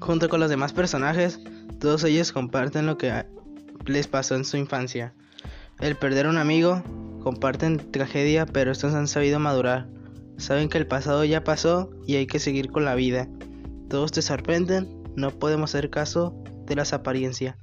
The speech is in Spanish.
Junto con los demás personajes, todos ellos comparten lo que les pasó en su infancia. El perder un amigo, comparten tragedia, pero estos han sabido madurar. Saben que el pasado ya pasó y hay que seguir con la vida. Todos te sorprenden, no podemos hacer caso de las apariencias.